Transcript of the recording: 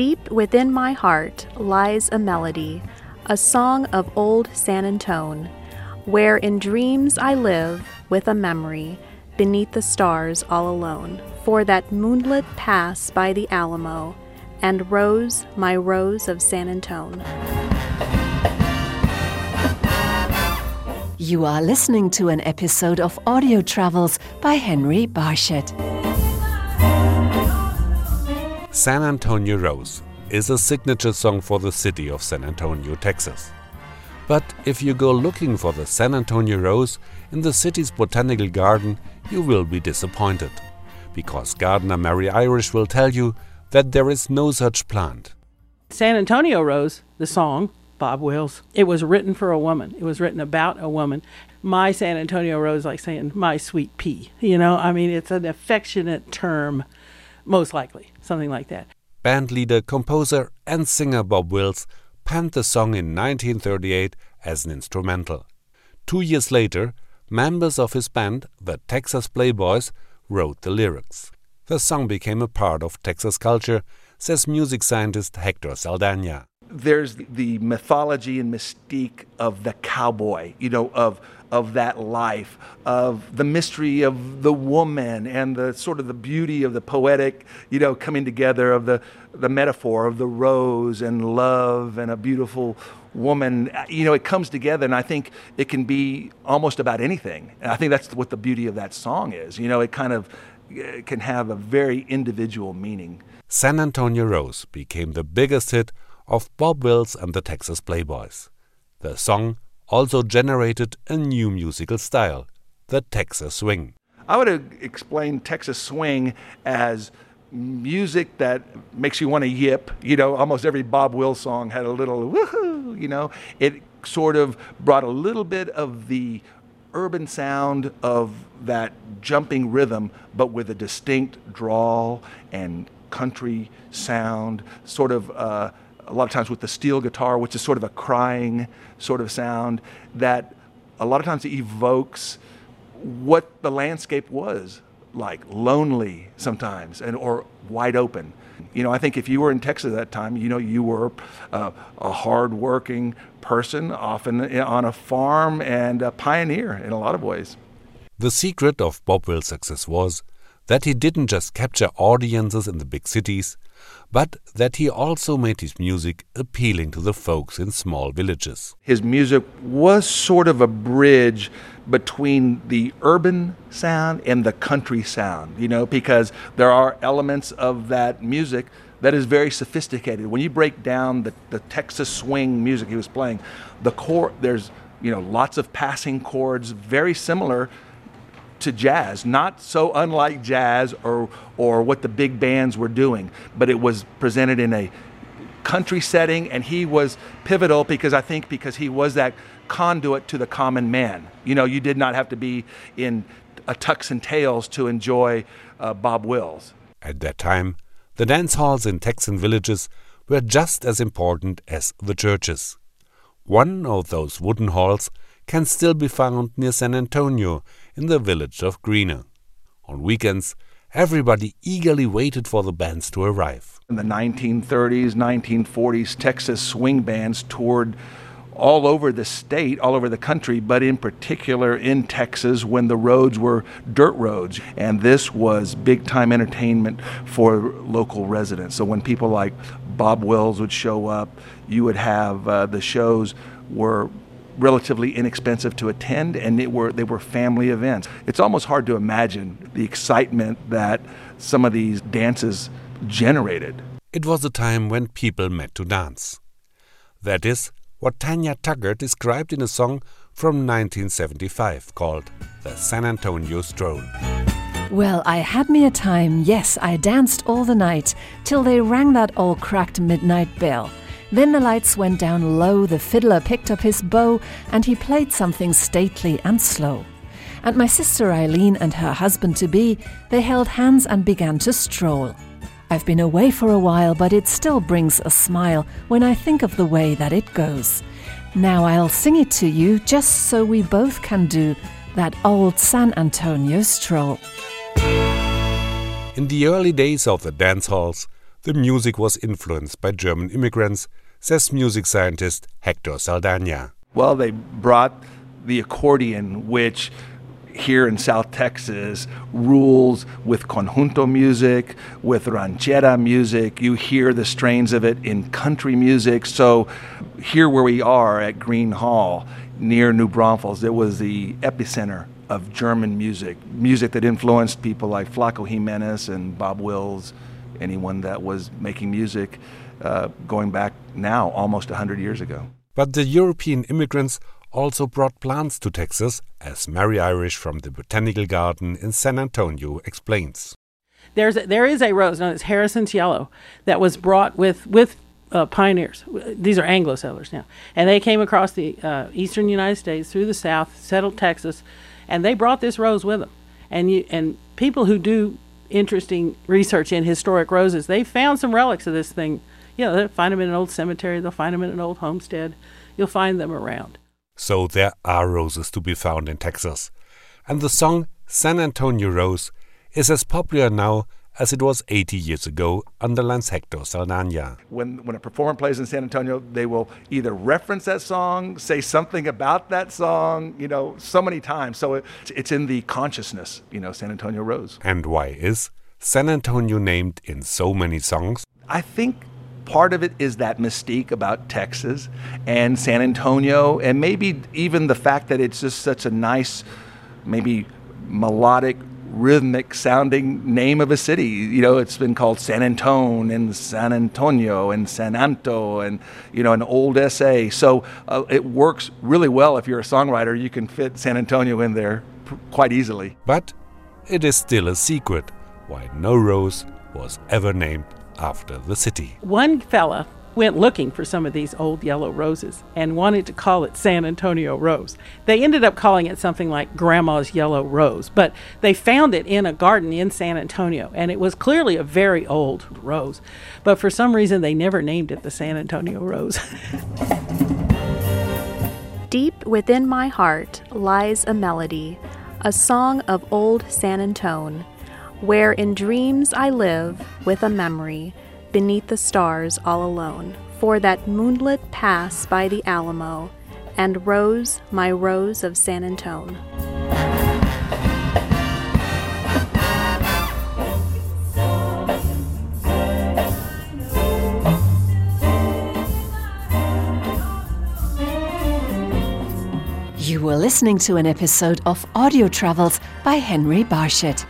Deep within my heart lies a melody, a song of old San Antone, where in dreams I live with a memory beneath the stars all alone. For that moonlit pass by the Alamo, and rose, my rose of San Antone. You are listening to an episode of Audio Travels by Henry Barshett. San Antonio Rose is a signature song for the city of San Antonio, Texas. But if you go looking for the San Antonio Rose in the city's botanical garden, you will be disappointed because gardener Mary Irish will tell you that there is no such plant. San Antonio Rose, the song, Bob Wills, it was written for a woman. It was written about a woman. My San Antonio Rose, like saying my sweet pea. You know, I mean, it's an affectionate term, most likely, something like that. Band leader, composer, and singer Bob Wills penned the song in 1938 as an instrumental. Two years later, members of his band, the Texas Playboys, wrote the lyrics. The song became a part of Texas culture, says music scientist Hector Saldana. There's the mythology and mystique of the cowboy, you know, of of that life, of the mystery of the woman and the sort of the beauty of the poetic, you know, coming together of the the metaphor of the rose and love and a beautiful woman. You know, it comes together, and I think it can be almost about anything. And I think that's what the beauty of that song is. You know, it kind of can have a very individual meaning. San Antonio Rose became the biggest hit of Bob Wills and the Texas Playboys. The song also generated a new musical style, the Texas Swing. I would explain Texas Swing as music that makes you want to yip. You know, almost every Bob Wills song had a little woohoo, you know. It sort of brought a little bit of the urban sound of that jumping rhythm, but with a distinct drawl and country sound, sort of uh, a lot of times with the steel guitar, which is sort of a crying sort of sound that a lot of times evokes what the landscape was like, lonely sometimes, and or wide open. You know, I think if you were in Texas at that time, you know, you were uh, a hardworking person, often on a farm, and a pioneer in a lot of ways. The secret of Bob Wills' success was that he didn't just capture audiences in the big cities, but that he also made his music appealing to the folks in small villages. His music was sort of a bridge between the urban sound and the country sound, you know, because there are elements of that music that is very sophisticated. When you break down the, the Texas swing music he was playing, the chord, there's, you know, lots of passing chords, very similar to jazz, not so unlike jazz or or what the big bands were doing, but it was presented in a country setting and he was pivotal because I think because he was that conduit to the common man. You know, you did not have to be in a tux and tails to enjoy uh, Bob Wills. At that time, the dance halls in Texan villages were just as important as the churches. One of those wooden halls can still be found near San Antonio in the village of Gruene. On weekends, everybody eagerly waited for the bands to arrive. In the 1930s, 1940s, Texas swing bands toured all over the state, all over the country, but in particular in Texas when the roads were dirt roads. And this was big time entertainment for local residents. So when people like Bob Wills would show up, you would have uh, the shows were relatively inexpensive to attend, and it were they were family events. It's almost hard to imagine the excitement that some of these dances generated. It was a time when people met to dance. That is what Tanya Tucker described in a song from 1975 called The San Antonio Stroll. Well, I had me a time, yes, I danced all the night, till they rang that old cracked midnight bell. Then the lights went down low, the fiddler picked up his bow, and he played something stately and slow. And my sister Eileen and her husband to be, they held hands and began to stroll. I've been away for a while, but it still brings a smile when I think of the way that it goes. Now I'll sing it to you just so we both can do that old San Antonio stroll. In the early days of the dance halls, the music was influenced by German immigrants, says music scientist Hector Saldana. Well, they brought the accordion, which here in South Texas rules with conjunto music, with ranchera music. You hear the strains of it in country music. So, here where we are at Gruene Hall, near New Braunfels, it was the epicenter of German music, music that influenced people like Flaco Jimenez and Bob Wills, anyone that was making music uh, going back now almost 100 years ago. But the European immigrants also brought plants to Texas, as Mary Irish from the Botanical Garden in San Antonio explains. There's a, there is a rose known as Harrison's Yellow that was brought with with uh, pioneers. These are Anglo settlers now, and they came across the uh, eastern United States through the South, settled Texas, and they brought this rose with them. And you and people who do interesting research in historic roses, they found some relics of this thing. You know, they'll find them in an old cemetery, they'll find them in an old homestead. You'll find them around. So there are roses to be found in Texas. And the song San Antonio Rose is as popular now as it was 80 years ago, underlines Hector Saldana. When, when a performer plays in San Antonio, they will either reference that song, say something about that song, you know, so many times. So it, it's in the consciousness, you know, San Antonio Rose. And why is San Antonio named in so many songs? I think part of it is that mystique about Texas and San Antonio, and maybe even the fact that it's just such a nice, maybe melodic, rhythmic sounding name of a city. You know, it's been called San Antone and San Antonio and San Anto and, you know, an old SA. So uh, it works really well if you're a songwriter. You can fit San Antonio in there pr- quite easily. But it is still a secret why no rose was ever named after the city. One fella went looking for some of these old yellow roses and wanted to call it San Antonio Rose. They ended up calling it something like Grandma's Yellow Rose, but they found it in a garden in San Antonio and it was clearly a very old rose. But for some reason, they never named it the San Antonio Rose. Deep within my heart lies a melody, a song of old San Antone where in dreams I live with a memory beneath the stars all alone. For that moonlit pass by the Alamo and rose my rose of San Antone. You were listening to an episode of Audio Travels by Henry Barshett.